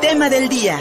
Tema del día.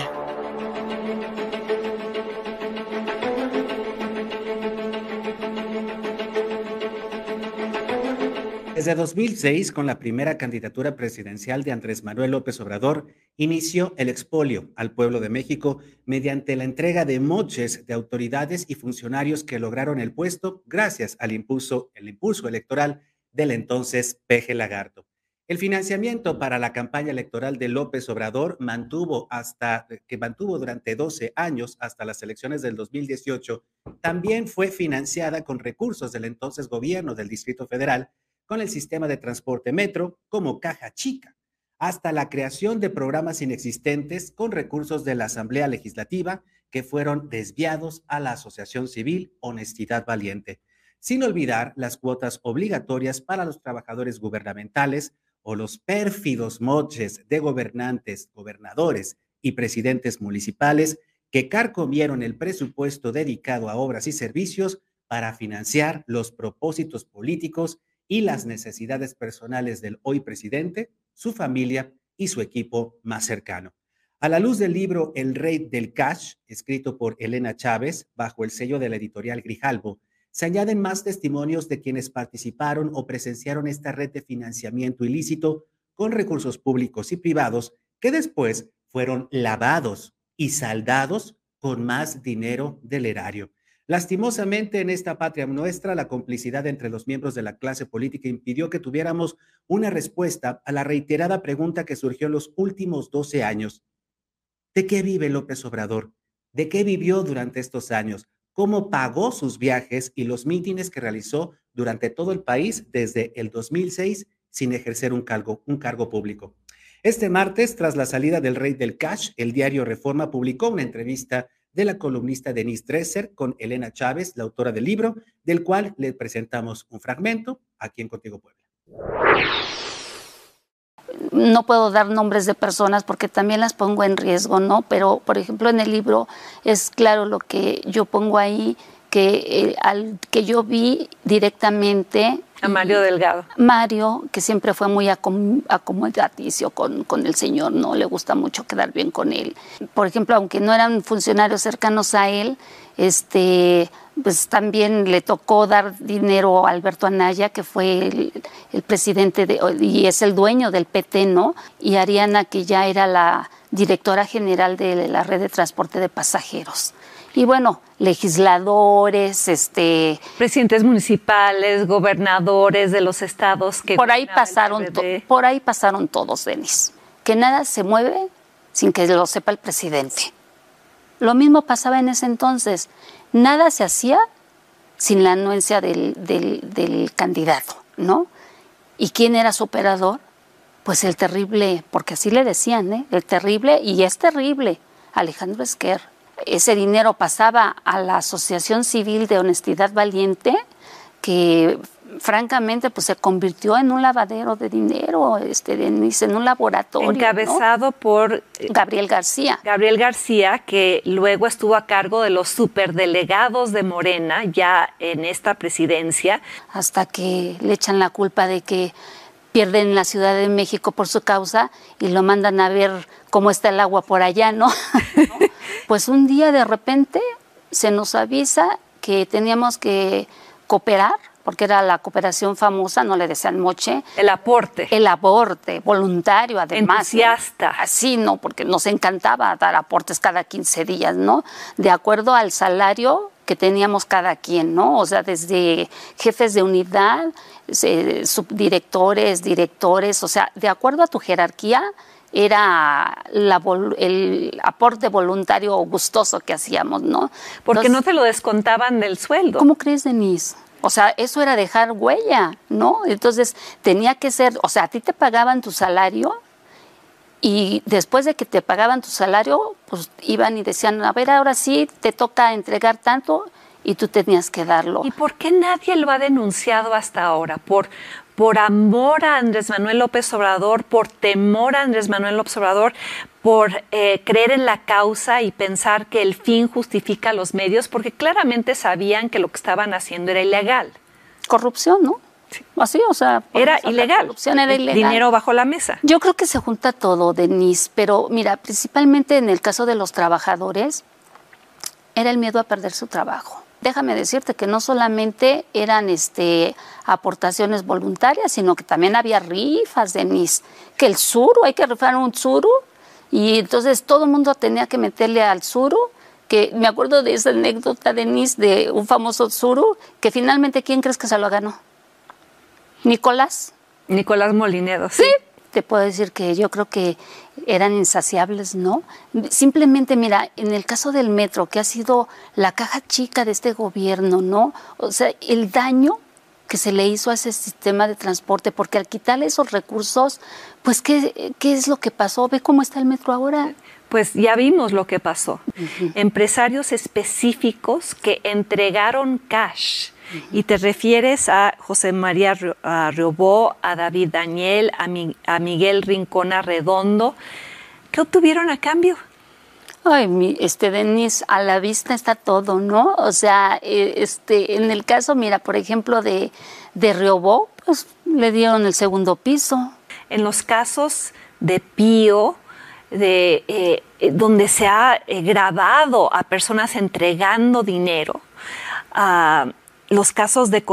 Desde 2006, con la primera candidatura presidencial de Andrés Manuel López Obrador, inició el expolio al pueblo de México mediante la entrega de moches de autoridades y funcionarios que lograron el puesto gracias al impulso, el impulso electoral del entonces Peje Lagarto. El financiamiento para la campaña electoral de López Obrador mantuvo hasta que mantuvo durante 12 años hasta las elecciones del 2018, también fue financiada con recursos del entonces gobierno del Distrito Federal con el sistema de transporte metro como caja chica, hasta la creación de programas inexistentes con recursos de la Asamblea Legislativa que fueron desviados a la Asociación Civil Honestidad Valiente, sin olvidar las cuotas obligatorias para los trabajadores gubernamentales o los pérfidos moches de gobernantes, gobernadores y presidentes municipales que carcomieron el presupuesto dedicado a obras y servicios para financiar los propósitos políticos y las necesidades personales del hoy presidente, su familia y su equipo más cercano. A la luz del libro El Rey del Cash, escrito por Elena Chávez, bajo el sello de la editorial Grijalbo, se añaden más testimonios de quienes participaron o presenciaron esta red de financiamiento ilícito con recursos públicos y privados que después fueron lavados y saldados con más dinero del erario. Lastimosamente, en esta patria nuestra, la complicidad entre los miembros de la clase política impidió que tuviéramos una respuesta a la reiterada pregunta que surgió en los últimos 12 años. ¿De qué vive López Obrador? ¿De qué vivió durante estos años? ¿Cómo pagó sus viajes y los mítines que realizó durante todo el país desde el 2006 sin ejercer un cargo, un cargo público? Este martes, tras la salida del rey del cash, el diario Reforma publicó una entrevista de la columnista Denise Dresser con Elena Chávez, la autora del libro, del cual le presentamos un fragmento aquí en Contigo Puebla. No puedo dar nombres de personas porque también las pongo en riesgo, ¿no? Pero, por ejemplo, en el libro es claro lo que yo pongo ahí, que, eh, al, que yo vi directamente a Mario Delgado. Mario, que siempre fue muy acomodaticio con, con el señor, ¿no? Le gusta mucho quedar bien con él. Por ejemplo, aunque no eran funcionarios cercanos a él, este, pues también le tocó dar dinero a Alberto Anaya, que fue el, el presidente de, y es el dueño del PT, ¿no? Y Ariana, que ya era la directora general de la red de transporte de pasajeros y bueno, legisladores, este presidentes municipales, gobernadores de los estados que por ahí pasaron por ahí pasaron todos, Denis. Que nada se mueve sin que lo sepa el presidente. Lo mismo pasaba en ese entonces. Nada se hacía sin la anuencia del, del candidato, ¿no? ¿Y quién era su operador? Pues el terrible, porque así le decían, ¿eh? El terrible, y es terrible, Alejandro Esquer ese dinero pasaba a la Asociación Civil de Honestidad Valiente, que francamente pues se convirtió en un lavadero de dinero, este, en un laboratorio. Encabezado por eh, Gabriel García. Gabriel García, que luego estuvo a cargo de los superdelegados de Morena ya en esta presidencia. Hasta que le echan la culpa de que pierden la Ciudad de México por su causa y lo mandan a ver cómo está el agua por allá, ¿no? pues un día de repente se nos avisa que teníamos que cooperar, porque era la cooperación famosa, no le decían moche. El aporte. El aporte, voluntario además. Entusiasta. Así, ¿no? Porque nos encantaba dar aportes cada 15 días, ¿no? De acuerdo al salario que teníamos cada quien, ¿no? O sea, desde jefes de unidad, subdirectores, directores, o sea, de acuerdo a tu jerarquía, era el aporte voluntario gustoso que hacíamos, ¿no? Porque no te lo descontaban del sueldo. ¿Cómo crees, Denise? O sea, eso era dejar huella, ¿no? Entonces tenía que ser, o sea, a ti te pagaban tu salario y después de que te pagaban tu salario, pues iban y decían, a ver, ahora sí te toca entregar tanto y tú tenías que darlo. ¿Y por qué nadie lo ha denunciado hasta ahora? ¿Por, por amor a Andrés Manuel López Obrador, por temor a Andrés Manuel López Obrador, por eh, creer en la causa y pensar que el fin justifica los medios, porque claramente sabían que lo que estaban haciendo era ilegal. Corrupción, ¿no? Así, o sea, era ilegal. era ilegal. Dinero bajo la mesa. Yo creo que se junta todo, Denise, pero mira, principalmente en el caso de los trabajadores, era el miedo a perder su trabajo. Déjame decirte que no solamente eran este, aportaciones voluntarias, sino que también había rifas, Denise. Que el suru, hay que rifar un suru, y entonces todo el mundo tenía que meterle al suru que me acuerdo de esa anécdota, Denise, de un famoso suru, que finalmente, ¿quién crees que se lo ganó? Nicolás. Nicolás Molinedo, sí. Te puedo decir que yo creo que eran insaciables, ¿no? Simplemente, mira, en el caso del metro, que ha sido la caja chica de este gobierno, ¿no? O sea, el daño que se le hizo a ese sistema de transporte, porque al quitarle esos recursos, pues, ¿qué, qué es lo que pasó? Ve cómo está el metro ahora pues ya vimos lo que pasó. Empresarios específicos que entregaron cash. Y te refieres a José María Riobó, a David Daniel, a, Miguel Rincón Arredondo. ¿Qué obtuvieron a cambio? Ay, este Denis, a la vista está todo, ¿no? O sea, eh, este, en el caso, mira, por ejemplo, de, de Riobó, pues le dieron el segundo piso. En los casos de Pío, de, eh, eh, donde se ha eh, grabado a personas entregando dinero, a los casos de,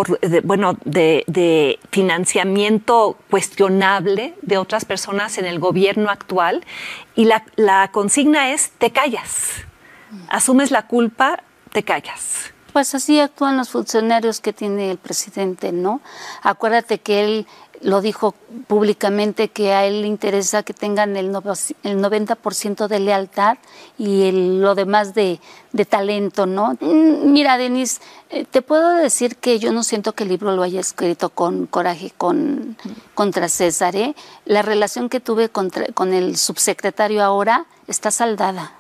bueno, de, financiamiento cuestionable de otras personas en el gobierno actual y la, la consigna es te callas, asumes la culpa, te callas. Pues así actúan los funcionarios que tiene el presidente, ¿no? Acuérdate que él lo dijo públicamente que a él le interesa que tengan el, 90% de lealtad y lo demás de, talento, ¿no? Mm, mira, Denise, eh, te puedo decir que yo no siento que el libro lo haya escrito con coraje con, contra César. ¿eh? La relación que tuve con el subsecretario ahora está saldada.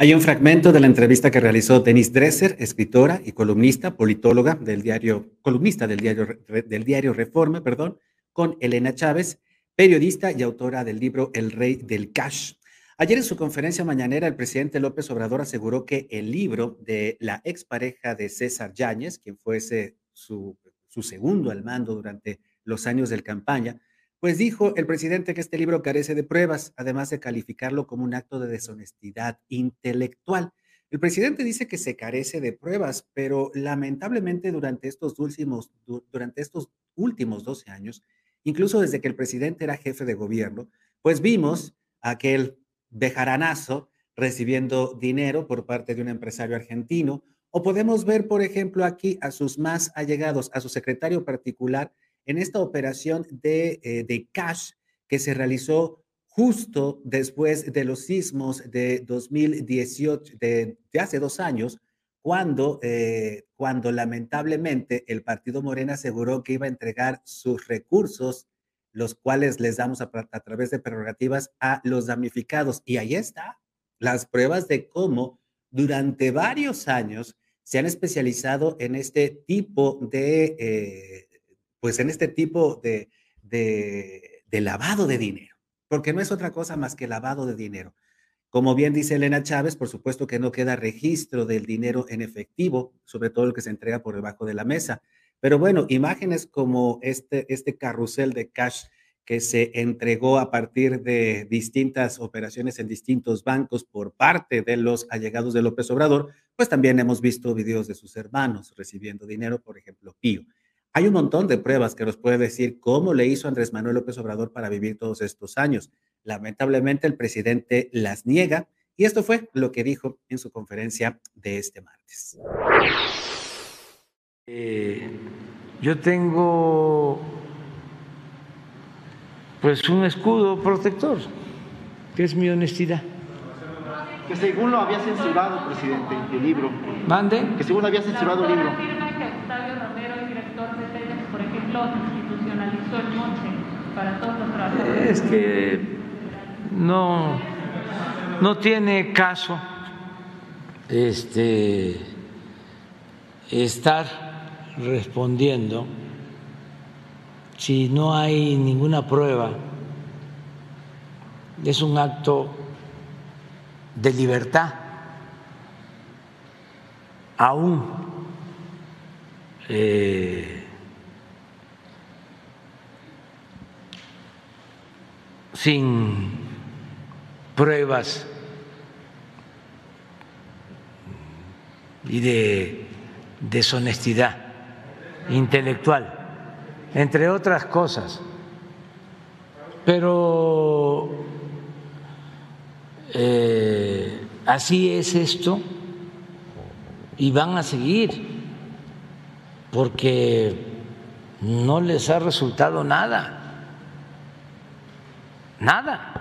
Hay un fragmento de la entrevista que realizó Denise Dresser, escritora y columnista, politóloga del diario, columnista del diario, del diario Reforma, perdón, con Elena Chávez, periodista y autora del libro El Rey del Cash. Ayer en su conferencia mañanera, el presidente López Obrador aseguró que el libro de la expareja de César Yáñez, quien fuese su, su segundo al mando durante los años de campaña, pues dijo el presidente que este libro carece de pruebas, además de calificarlo como un acto de deshonestidad intelectual. El presidente dice que se carece de pruebas, pero lamentablemente durante estos últimos, durante estos últimos 12 años, incluso desde que el presidente era jefe de gobierno, pues vimos aquel bejaranazo recibiendo dinero por parte de un empresario argentino, o podemos ver, por ejemplo, aquí a sus más allegados, a su secretario particular, en esta operación de, eh, de cash que se realizó justo después de los sismos de 2018, de, hace dos años, cuando, eh, cuando lamentablemente el partido Morena aseguró que iba a entregar sus recursos, los cuales les damos a, a través de prerrogativas a los damnificados. Y ahí está, las pruebas de cómo durante varios años se han especializado en este tipo de, eh, pues en este tipo de, de, lavado de dinero, porque no es otra cosa más que lavado de dinero. Como bien dice Elena Chávez, por supuesto que no queda registro del dinero en efectivo, sobre todo el que se entrega por debajo de la mesa. Pero bueno, imágenes como este, este carrusel de cash que se entregó a partir de distintas operaciones en distintos bancos por parte de los allegados de López Obrador, pues también hemos visto videos de sus hermanos recibiendo dinero, por ejemplo, Pío. Hay un montón de pruebas que nos puede decir cómo le hizo Andrés Manuel López Obrador para vivir todos estos años. Lamentablemente el presidente las niega y esto fue lo que dijo en su conferencia de este martes. Eh, yo tengo pues un escudo protector, que es mi honestidad. Que según lo había censurado, presidente, el libro. ¿Mande? Que según había censurado el libro por ejemplo, institucionalizó el monte para todos los trabajadores? Es que no, no tiene caso este, estar respondiendo si no hay ninguna prueba. Es un acto de libertad, aún eh, sin pruebas y de deshonestidad intelectual, entre otras cosas. Pero eh, así es esto y van a seguir porque no les ha resultado nada. Nada.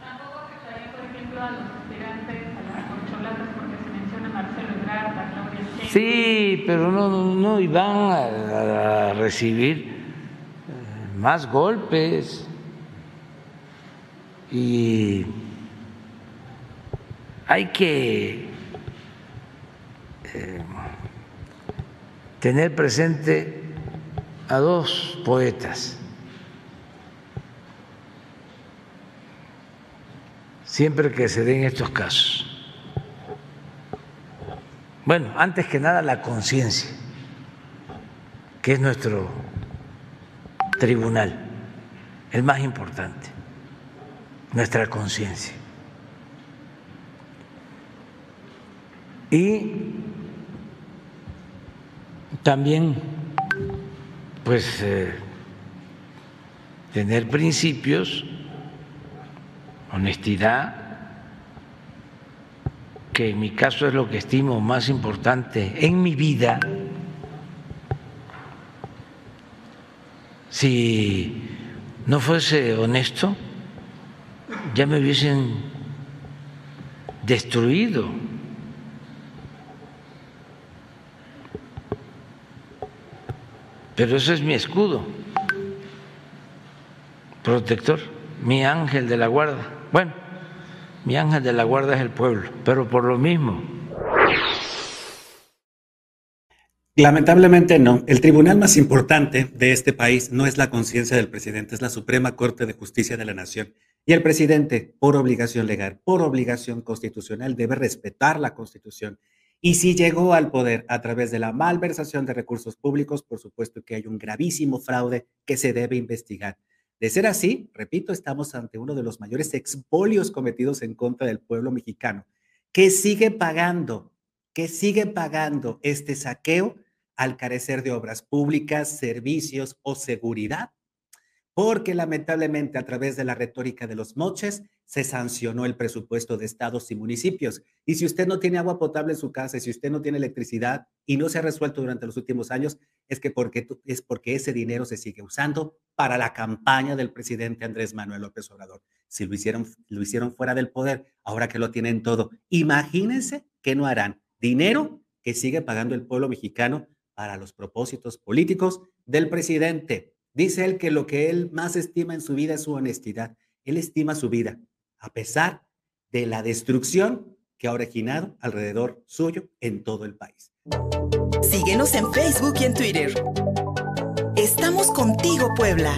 Tampoco afectaría, por ejemplo, a los aspirantes, a las corcholatas, porque se menciona Marcelo Ebrard, a Claudia. Sí, pero no, no, van a, a recibir eh, más golpes y hay que eh, tener presente a dos poetas. Siempre que se den estos casos. Bueno, antes que nada la conciencia, que es nuestro tribunal, el más importante, nuestra conciencia. Y también, pues, eh, tener principios, honestidad, que en mi caso es lo que estimo más importante en mi vida, si no fuese honesto, ya me hubiesen destruido. Pero ese es mi escudo, protector, mi ángel de la guarda. Bueno, mi ángel de la guarda es el pueblo, pero por lo mismo. Lamentablemente no. El tribunal más importante de este país no es la conciencia del presidente, es la Suprema Corte de Justicia de la Nación. Y el presidente, por obligación legal, por obligación constitucional, debe respetar la Constitución. Y si llegó al poder a través de la malversación de recursos públicos, por supuesto que hay un gravísimo fraude que se debe investigar. De ser así, repito, estamos ante uno de los mayores expolios cometidos en contra del pueblo mexicano, que sigue pagando, que sigue pagando este saqueo al carecer de obras públicas, servicios o seguridad porque lamentablemente a través de la retórica de los moches se sancionó el presupuesto de estados y municipios. Y si usted no tiene agua potable en su casa, y si usted no tiene electricidad y no se ha resuelto durante los últimos años, es que porque, es porque ese dinero se sigue usando para la campaña del presidente Andrés Manuel López Obrador. Si lo hicieron, lo hicieron fuera del poder, ahora que lo tienen todo, imagínense que no harán dinero que sigue pagando el pueblo mexicano para los propósitos políticos del presidente. Dice él que lo que él más estima en su vida es su honestidad. Él estima su vida, a pesar de la destrucción que ha originado alrededor suyo en todo el país. Síguenos en Facebook y en Twitter. Estamos contigo, Puebla.